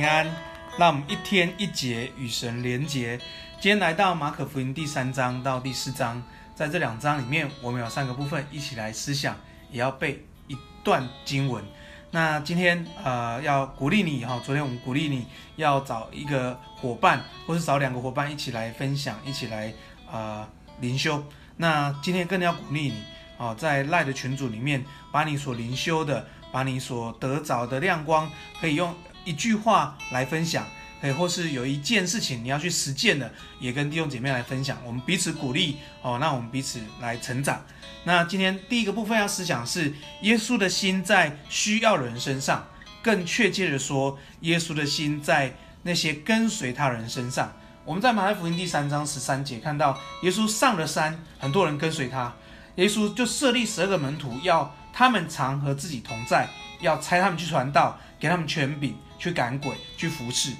让我们一天一节与神连结。今天来到马可福音第三章到第四章，在这两章里面，我们有三个部分一起来思想，也要背一段经文。那今天呃要鼓励你哈，昨天我们鼓励你要找一个伙伴，或是找两个伙伴一起来分享，一起来呃灵修。那今天更要鼓励你啊，在赖的群组里面，把你所灵修的，把你所得着的亮光，可以用一句话来分享，可以或是有一件事情你要去实践的，也跟弟兄姐妹来分享，我们彼此鼓励哦，那我们彼此来成长。那今天第一个部分要思想是，耶稣的心在需要的人身上，更确切的说，耶稣的心在那些跟随他人身上。我们在马太福音第三章十三节看到，耶稣上了山，很多人跟随他。耶稣就设立十二个门徒，要他们常和自己同在，要差他们去传道，给他们权柄去赶鬼，去服侍。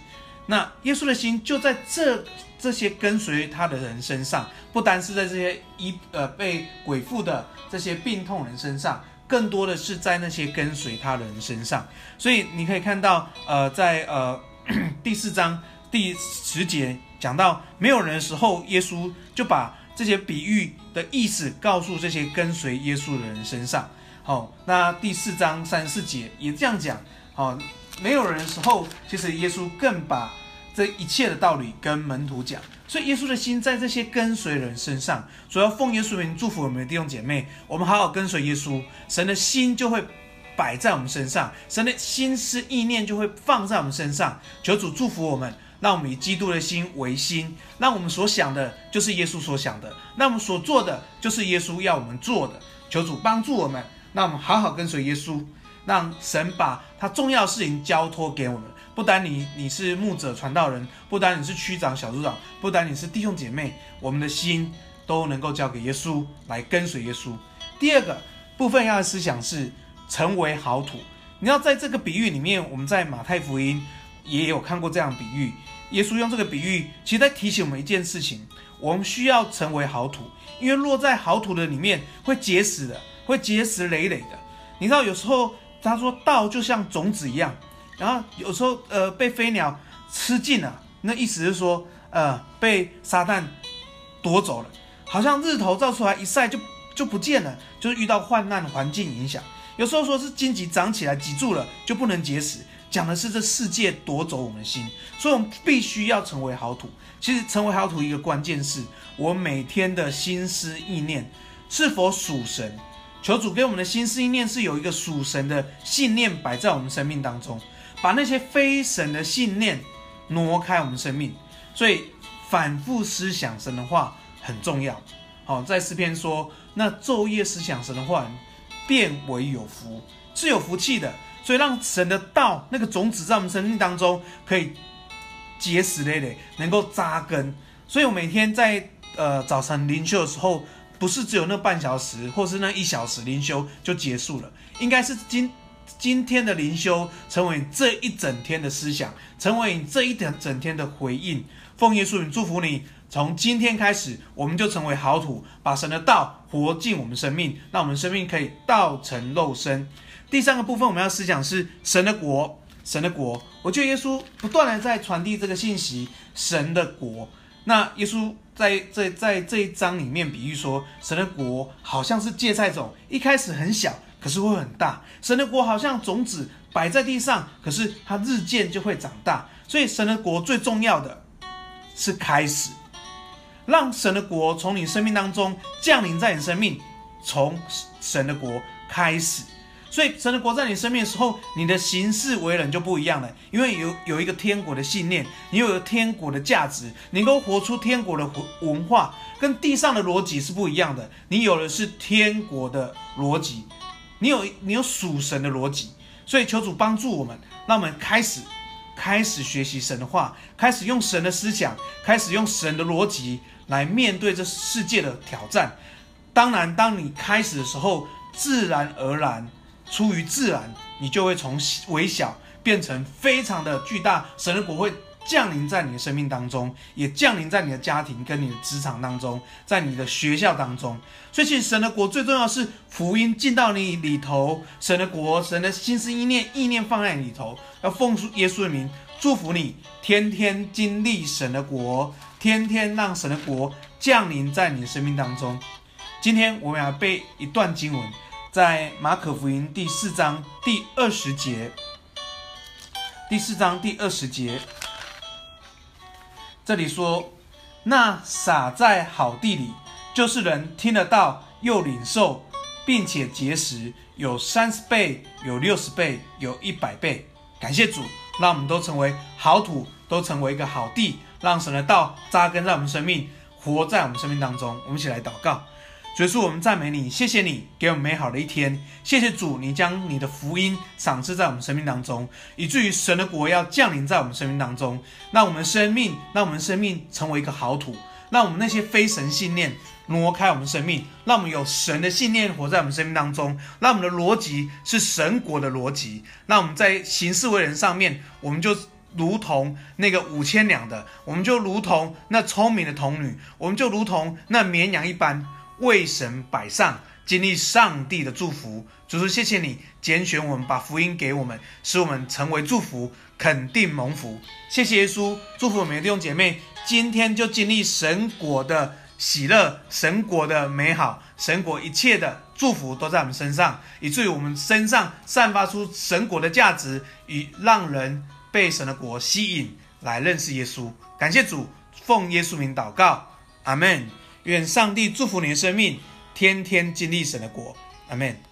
那耶稣的心就在这这些跟随他的人身上，不单是在这些一呃被鬼附的这些病痛人身上，更多的是在那些跟随他的人身上。所以你可以看到，呃，在呃 第四章第十节。讲到没有人的时候，耶稣就把这些比喻的意思告诉这些跟随耶稣的人身上。好，那第四章三十四节也这样讲。好，没有人的时候，其实耶稣更把这一切的道理跟门徒讲。所以耶稣的心在这些跟随人身上。所要奉耶稣名祝福我们的弟兄姐妹，我们好好跟随耶稣，神的心就会摆在我们身上，神的心思意念就会放在我们身上。求主祝福我们。让我们以基督的心为心，让我们所想的就是耶稣所想的，那我们所做的就是耶稣要我们做的。求主帮助我们，让我们好好跟随耶稣，让神把他重要事情交托给我们。不单你你是牧者传道人，不单你是区长小组长，不单你是弟兄姐妹，我们的心都能够交给耶稣来跟随耶稣。第二个部分要的思想是成为好土。你要在这个比喻里面，我们在马太福音。也有看过这样比喻，耶稣用这个比喻，其实在提醒我们一件事情：我们需要成为好土，因为落在好土的里面会结实的，会结实累累的。你知道，有时候他说道就像种子一样，然后有时候呃被飞鸟吃尽了，那意思是说呃被撒旦夺走了，好像日头照出来一晒就就不见了，就是遇到患难环境影响。有时候说是荆棘长起来挤住了就不能结实。讲的是这世界夺走我们的心，所以我们必须要成为好土。其实成为好土一个关键是我每天的心思意念是否属神。求主给我们的心思意念是有一个属神的信念摆在我们生命当中，把那些非神的信念挪开我们生命。所以反复思想神的话很重要。好，在诗篇说，那昼夜思想神的话，变为有福，是有福气的。所以，让神的道那个种子在我们生命当中可以结实累累，能够扎根。所以我每天在呃早晨灵修的时候，不是只有那半小时，或是那一小时灵修就结束了，应该是今今天的灵修成为这一整天的思想，成为你这一整整天的回应。奉耶稣名祝福你，从今天开始，我们就成为好土，把神的道活进我们生命，让我们生命可以道成肉身。第三个部分，我们要思想是神的国，神的国。我觉得耶稣不断的在传递这个信息，神的国。那耶稣在在在这一章里面比喻说，神的国好像是芥菜种，一开始很小，可是会很大。神的国好像种子摆在地上，可是它日渐就会长大。所以神的国最重要的是开始，让神的国从你生命当中降临在你生命，从神的国开始。所以神的国在你生命的时候，你的行事为人就不一样了，因为有有一个天国的信念，你有一个天国的价值，你能够活出天国的文化，跟地上的逻辑是不一样的。你有的是天国的逻辑，你有你有属神的逻辑，所以求主帮助我们，让我们开始开始学习神的话，开始用神的思想，开始用神的逻辑来面对这世界的挑战。当然，当你开始的时候，自然而然。出于自然，你就会从微小变成非常的巨大。神的国会降临在你的生命当中，也降临在你的家庭跟你的职场当中，在你的学校当中。所以，其实神的国最重要是福音进到你里头。神的国，神的心思意念意念放在你里头，要奉耶稣的名祝福你，天天经历神的国，天天让神的国降临在你的生命当中。今天我们要背一段经文，在马可福音第四章第二十节。第四章第二十节，这里说：“那撒在好地里，就是人听得到又领受，并且结实，有三十倍，有六十倍，有一百倍。”感谢主，让我们都成为好土，都成为一个好地，让神的道扎根在我们生命，活在我们生命当中。我们一起来祷告。主耶稣，我们赞美你，谢谢你给我们美好的一天。谢谢主，你将你的福音赏赐在我们生命当中，以至于神的国要降临在我们生命当中。让我们生命，让我们生命成为一个好土，让我们那些非神信念挪开我们生命，让我们有神的信念活在我们生命当中。让我们的逻辑是神国的逻辑。让我们在行事为人上面，我们就如同那个五千两的，我们就如同那聪明的童女，我们就如同那绵羊一般。为神摆上，经历上帝的祝福。主说：“谢谢你拣选我们，把福音给我们，使我们成为祝福，肯定蒙福。谢谢耶稣，祝福我们的弟兄姐妹，今天就经历神国的喜乐，神国的美好，神国一切的祝福都在我们身上，以至于我们身上散发出神国的价值，与让人被神的国吸引来认识耶稣。感谢主，奉耶稣名祷告，阿门。愿上帝祝福你的生命，天天经历神的国，阿门。